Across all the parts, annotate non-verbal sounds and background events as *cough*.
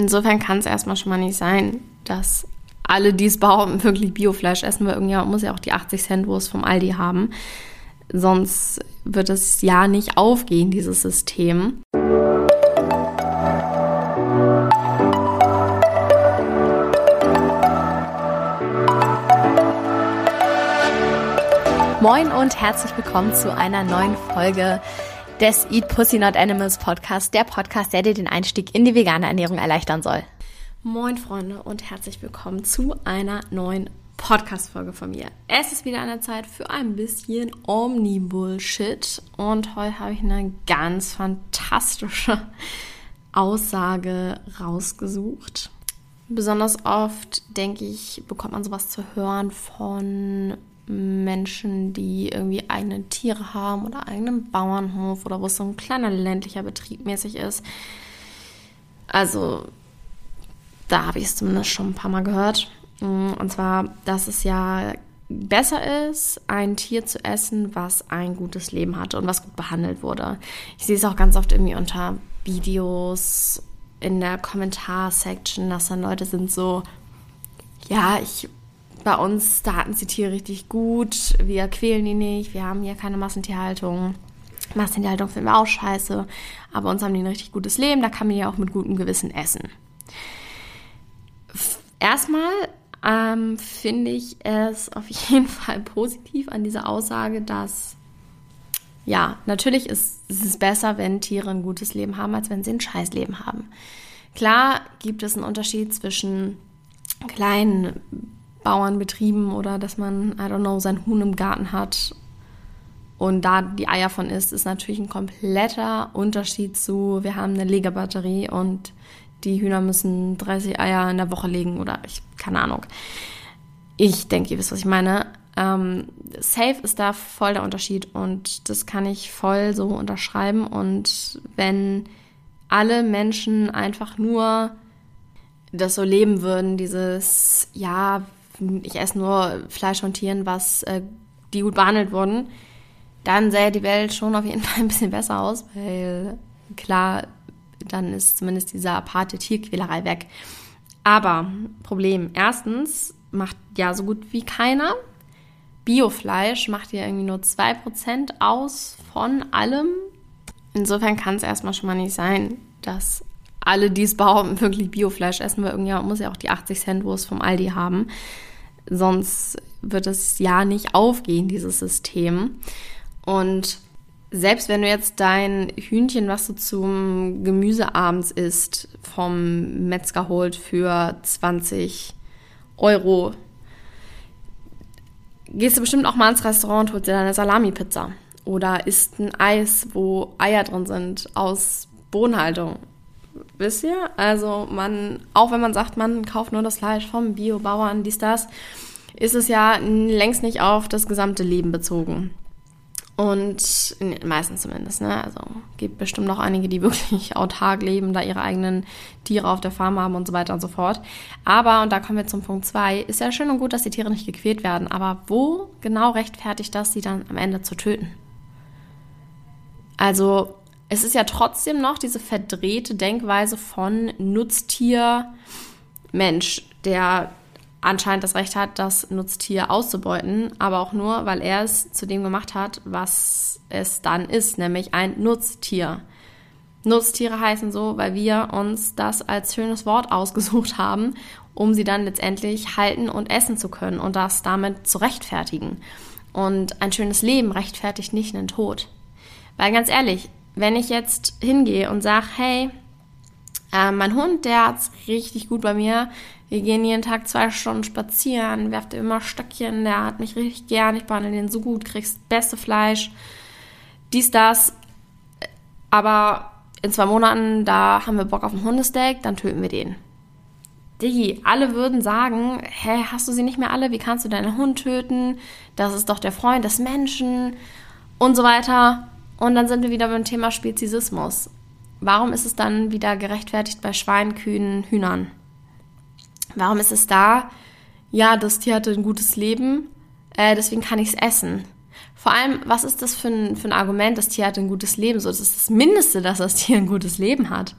Insofern kann es erstmal schon mal nicht sein, dass alle, die es behaupten, wirklich Biofleisch essen, weil irgendjemand muss ja auch die 80 Cent Wurst vom Aldi haben. Sonst wird es ja nicht aufgehen, dieses System. Moin und herzlich willkommen zu einer neuen Folge des Eat Pussy Not Animals Podcast, der Podcast, der dir den Einstieg in die vegane Ernährung erleichtern soll. Moin Freunde und herzlich willkommen zu einer neuen Podcast-Folge von mir. Es ist wieder eine Zeit für ein bisschen Omni-Bullshit und heute habe ich eine ganz fantastische Aussage rausgesucht. Besonders oft, denke ich, bekommt man sowas zu hören von Menschen, die irgendwie eigene Tiere haben oder eigenen Bauernhof oder wo es so ein kleiner ländlicher Betrieb mäßig ist. Also, da habe ich es zumindest schon ein paar Mal gehört. Und zwar, dass es ja besser ist, ein Tier zu essen, was ein gutes Leben hatte und was gut behandelt wurde. Ich sehe es auch ganz oft irgendwie unter Videos in der Kommentarsection, dass dann Leute sind so, ja, ich bei uns, da hatten sie Tiere richtig gut. Wir quälen die nicht. Wir haben hier keine Massentierhaltung. Massentierhaltung finden wir auch scheiße. Aber uns haben die ein richtig gutes Leben. Da kann man ja auch mit gutem Gewissen essen. Erstmal ähm, finde ich es auf jeden *laughs* Fall positiv an dieser Aussage, dass ja, natürlich ist, ist es besser, wenn Tiere ein gutes Leben haben, als wenn sie ein Scheißleben haben. Klar gibt es einen Unterschied zwischen kleinen Bauernbetrieben oder dass man, I don't know, sein Huhn im Garten hat und da die Eier von isst, ist natürlich ein kompletter Unterschied zu, wir haben eine Legebatterie und die Hühner müssen 30 Eier in der Woche legen oder ich, keine Ahnung. Ich denke, ihr wisst, was ich meine. Ähm, safe ist da voll der Unterschied und das kann ich voll so unterschreiben. Und wenn alle Menschen einfach nur das so leben würden, dieses, ja, ich esse nur Fleisch von Tieren, was äh, die gut behandelt wurden, dann sähe die Welt schon auf jeden *laughs* Fall ein bisschen besser aus, weil klar, dann ist zumindest diese aparte Tierquälerei weg. Aber Problem, erstens macht ja so gut wie keiner. Biofleisch macht ja irgendwie nur 2% aus von allem. Insofern kann es erstmal schon mal nicht sein, dass alle, die es behaupten, wirklich Biofleisch essen, weil irgendjemand muss ja auch die 80 Cent Wurst vom Aldi haben. Sonst wird es ja nicht aufgehen, dieses System. Und selbst wenn du jetzt dein Hühnchen, was du zum Gemüse abends isst, vom Metzger holt für 20 Euro, gehst du bestimmt auch mal ins Restaurant und holst dir deine Salami-Pizza. Oder isst ein Eis, wo Eier drin sind, aus Bodenhaltung. Ihr? Also man, auch wenn man sagt, man kauft nur das Fleisch vom Biobauern, dies, das, ist es ja längst nicht auf das gesamte Leben bezogen. Und meistens zumindest, ne? Also gibt bestimmt noch einige, die *laughs* wirklich autark leben, da ihre eigenen Tiere auf der Farm haben und so weiter und so fort. Aber, und da kommen wir zum Punkt zwei, ist ja schön und gut, dass die Tiere nicht gequält werden, aber wo genau rechtfertigt das, sie dann am Ende zu töten? Also, es ist ja trotzdem noch diese verdrehte Denkweise von Nutztier, Mensch, der anscheinend das Recht hat, das Nutztier auszubeuten, aber auch nur, weil er es zu dem gemacht hat, was es dann ist, nämlich ein Nutztier. Nutztiere heißen so, weil wir uns das als schönes Wort ausgesucht haben, um sie dann letztendlich halten und essen zu können und das damit zu rechtfertigen. Und ein schönes Leben rechtfertigt nicht einen Tod. Weil ganz ehrlich, wenn ich jetzt hingehe und sage, hey, äh, mein Hund, der hat's richtig gut bei mir. Wir gehen jeden Tag zwei Stunden spazieren, werft immer Stöckchen, der hat mich richtig gern, ich behandle den so gut, kriegst beste Fleisch, dies, das. Aber in zwei Monaten, da haben wir Bock auf ein Hundesteak, dann töten wir den. Digi, alle würden sagen, hä, hast du sie nicht mehr alle? Wie kannst du deinen Hund töten? Das ist doch der Freund des Menschen und so weiter. Und dann sind wir wieder beim Thema Speziesismus. Warum ist es dann wieder gerechtfertigt bei Schweinen, Kühen, Hühnern? Warum ist es da, ja, das Tier hatte ein gutes Leben, äh, deswegen kann ich es essen? Vor allem, was ist das für ein, für ein Argument, das Tier hatte ein gutes Leben? So, das ist das Mindeste, dass das Tier ein gutes Leben hat.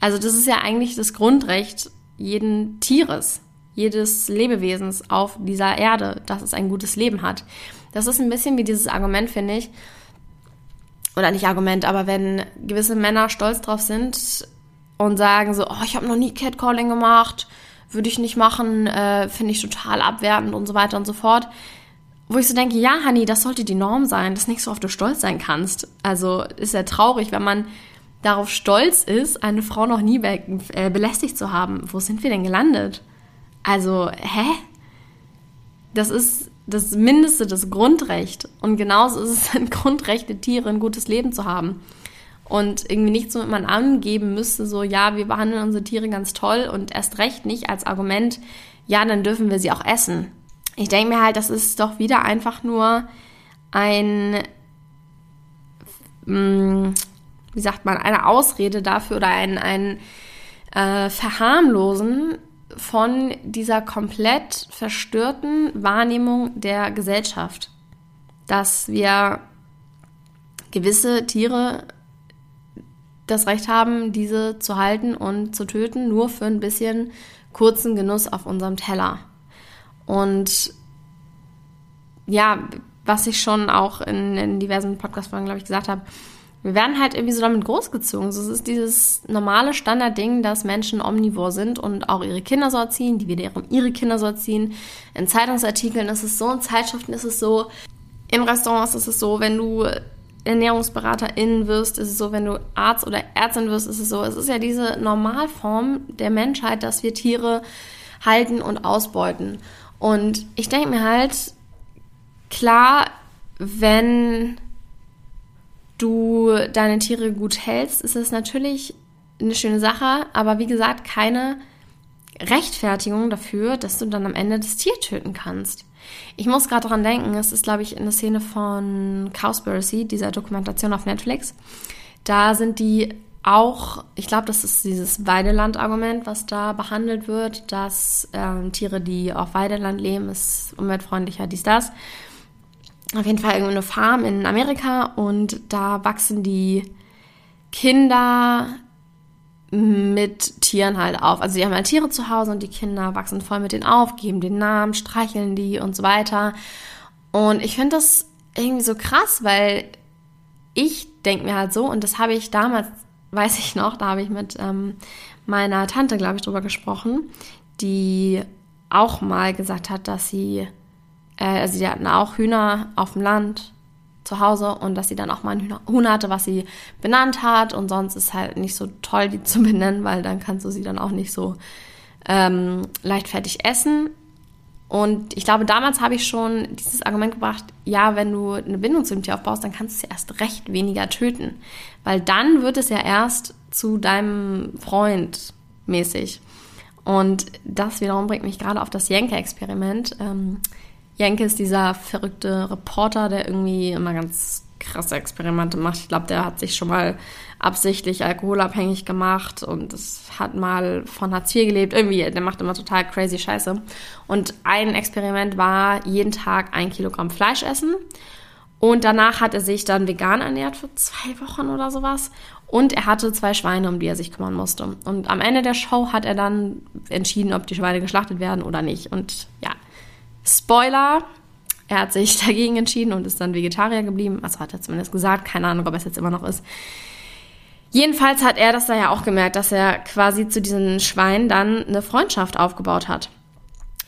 Also das ist ja eigentlich das Grundrecht jeden Tieres, jedes Lebewesens auf dieser Erde, dass es ein gutes Leben hat. Das ist ein bisschen wie dieses Argument, finde ich, oder nicht Argument, aber wenn gewisse Männer stolz drauf sind und sagen so, oh, ich habe noch nie Catcalling gemacht, würde ich nicht machen, äh, finde ich total abwertend und so weiter und so fort. Wo ich so denke, ja, Honey, das sollte die Norm sein, dass nicht so oft du stolz sein kannst. Also ist ja traurig, wenn man darauf stolz ist, eine Frau noch nie be äh, belästigt zu haben. Wo sind wir denn gelandet? Also, hä? Das ist das Mindeste, das Grundrecht. Und genauso ist es *laughs* ein Grundrecht der Tiere, ein gutes Leben zu haben. Und irgendwie nicht so, wenn man angeben müsste, so, ja, wir behandeln unsere Tiere ganz toll und erst recht nicht als Argument, ja, dann dürfen wir sie auch essen. Ich denke mir halt, das ist doch wieder einfach nur ein, mm, wie sagt man, eine Ausrede dafür oder ein, ein äh, Verharmlosen von dieser komplett verstörten Wahrnehmung der Gesellschaft, dass wir gewisse Tiere das Recht haben, diese zu halten und zu töten, nur für ein bisschen kurzen Genuss auf unserem Teller. Und ja, was ich schon auch in, in diversen Podcast-Folgen, glaube ich, gesagt habe, wir werden halt irgendwie so damit großgezogen. Es ist dieses normale Standardding, dass Menschen omnivor sind und auch ihre Kinder so erziehen, die wiederum ihre Kinder so erziehen. In Zeitungsartikeln ist es so, in Zeitschriften ist es so, in Restaurants ist es so, wenn du Ernährungsberaterin wirst, ist es so, wenn du Arzt oder Ärztin wirst, ist es so. Es ist ja diese Normalform der Menschheit, dass wir Tiere halten und ausbeuten. Und ich denke mir halt, klar, wenn du deine Tiere gut hältst, ist es natürlich eine schöne Sache, aber wie gesagt, keine Rechtfertigung dafür, dass du dann am Ende das Tier töten kannst. Ich muss gerade daran denken, es ist, glaube ich, in der Szene von Cowspiracy, dieser Dokumentation auf Netflix. Da sind die auch, ich glaube, das ist dieses Weideland-Argument, was da behandelt wird, dass ähm, Tiere, die auf Weideland leben, ist umweltfreundlicher, dies, das auf jeden Fall irgendeine Farm in Amerika und da wachsen die Kinder mit Tieren halt auf. Also die haben halt Tiere zu Hause und die Kinder wachsen voll mit denen auf, geben den Namen, streicheln die und so weiter. Und ich finde das irgendwie so krass, weil ich denke mir halt so, und das habe ich damals, *laughs* weiß ich noch, da habe ich mit ähm, meiner Tante, glaube ich, drüber gesprochen, die auch mal gesagt hat, dass sie also sie hatten auch Hühner auf dem Land zu Hause und dass sie dann auch mal ein Huhn hatte, was sie benannt hat und sonst ist halt nicht so toll, die *laughs* zu benennen, weil dann kannst du sie dann auch nicht so ähm, leichtfertig essen. Und ich glaube, damals habe ich schon dieses Argument gebracht, ja, wenn du eine Bindung zu dem Tier aufbaust, dann kannst du es erst recht weniger töten. Weil dann wird es ja erst zu deinem Freund mäßig. Und das wiederum bringt mich gerade auf das Jenke-Experiment. Ähm, Jenke ist dieser verrückte Reporter, der irgendwie immer ganz krasse Experimente macht. Ich glaube, der hat sich schon mal absichtlich alkoholabhängig gemacht und es hat mal von Hartz IV gelebt. Irgendwie, der macht immer total crazy Scheiße. Und ein Experiment war, jeden Tag ein Kilogramm Fleisch essen. Und danach hat er sich dann vegan ernährt für zwei Wochen oder sowas. Und er hatte zwei Schweine, um die er sich kümmern musste. Und am Ende der Show hat er dann entschieden, ob die Schweine geschlachtet werden oder nicht. Und ja, Spoiler, er hat sich *laughs* dagegen entschieden und ist dann Vegetarier geblieben. Also hat er zumindest gesagt. Keine Ahnung, ob er es jetzt immer noch ist. Jedenfalls hat er das da ja auch gemerkt, dass er quasi zu diesen Schweinen dann eine Freundschaft aufgebaut hat.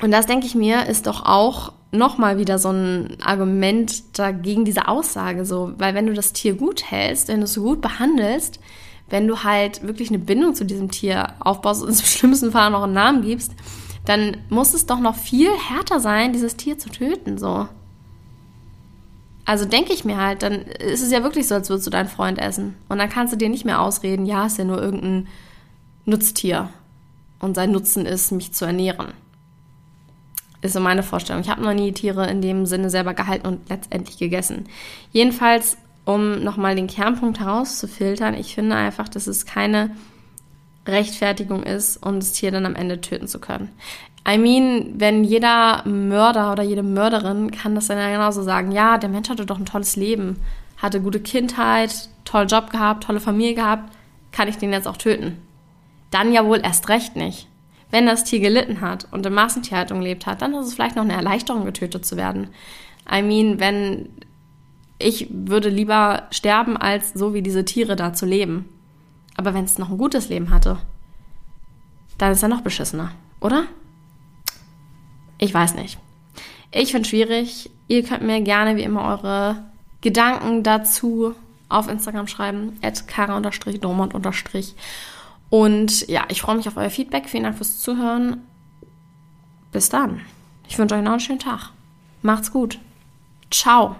Und das denke ich mir, ist doch auch nochmal wieder so ein Argument dagegen diese Aussage so, weil wenn du das Tier gut hältst, wenn du es so gut behandelst, wenn du halt wirklich eine Bindung zu diesem Tier aufbaust und *laughs* im schlimmsten Fall noch einen Namen gibst, dann muss es doch noch viel härter sein, dieses Tier zu töten, so. Also denke ich mir halt, dann ist es ja wirklich so, als würdest du deinen Freund essen. Und dann kannst du dir nicht mehr ausreden, ja, ist ja nur irgendein Nutztier. Und sein Nutzen ist, mich zu ernähren. Ist so meine Vorstellung. Ich habe noch nie Tiere in dem Sinne selber gehalten und letztendlich gegessen. Jedenfalls, um nochmal den Kernpunkt herauszufiltern, ich finde einfach, dass es keine Rechtfertigung ist, um das Tier dann am Ende töten zu können. I mean, wenn jeder Mörder oder jede Mörderin kann das dann ja genauso sagen, ja, der Mensch hatte doch ein tolles Leben, hatte gute Kindheit, tollen Job gehabt, tolle Familie gehabt, kann ich den jetzt auch töten? dann ja wohl erst recht nicht. Wenn das Tier gelitten hat und in Massentierhaltung gelebt hat, dann ist es vielleicht noch eine Erleichterung, getötet zu werden. I mean, wenn ich würde lieber sterben, als so wie diese Tiere da zu leben. Aber wenn es noch ein gutes Leben hatte, dann ist er noch beschissener, oder? Ich weiß nicht. Ich finde es schwierig. Ihr könnt mir gerne wie immer eure Gedanken dazu auf Instagram schreiben, at kara-dormont- und ja, ich freue mich auf euer Feedback. Vielen Dank fürs Zuhören. Bis dann. Ich wünsche euch noch einen schönen Tag. Macht's gut. Ciao.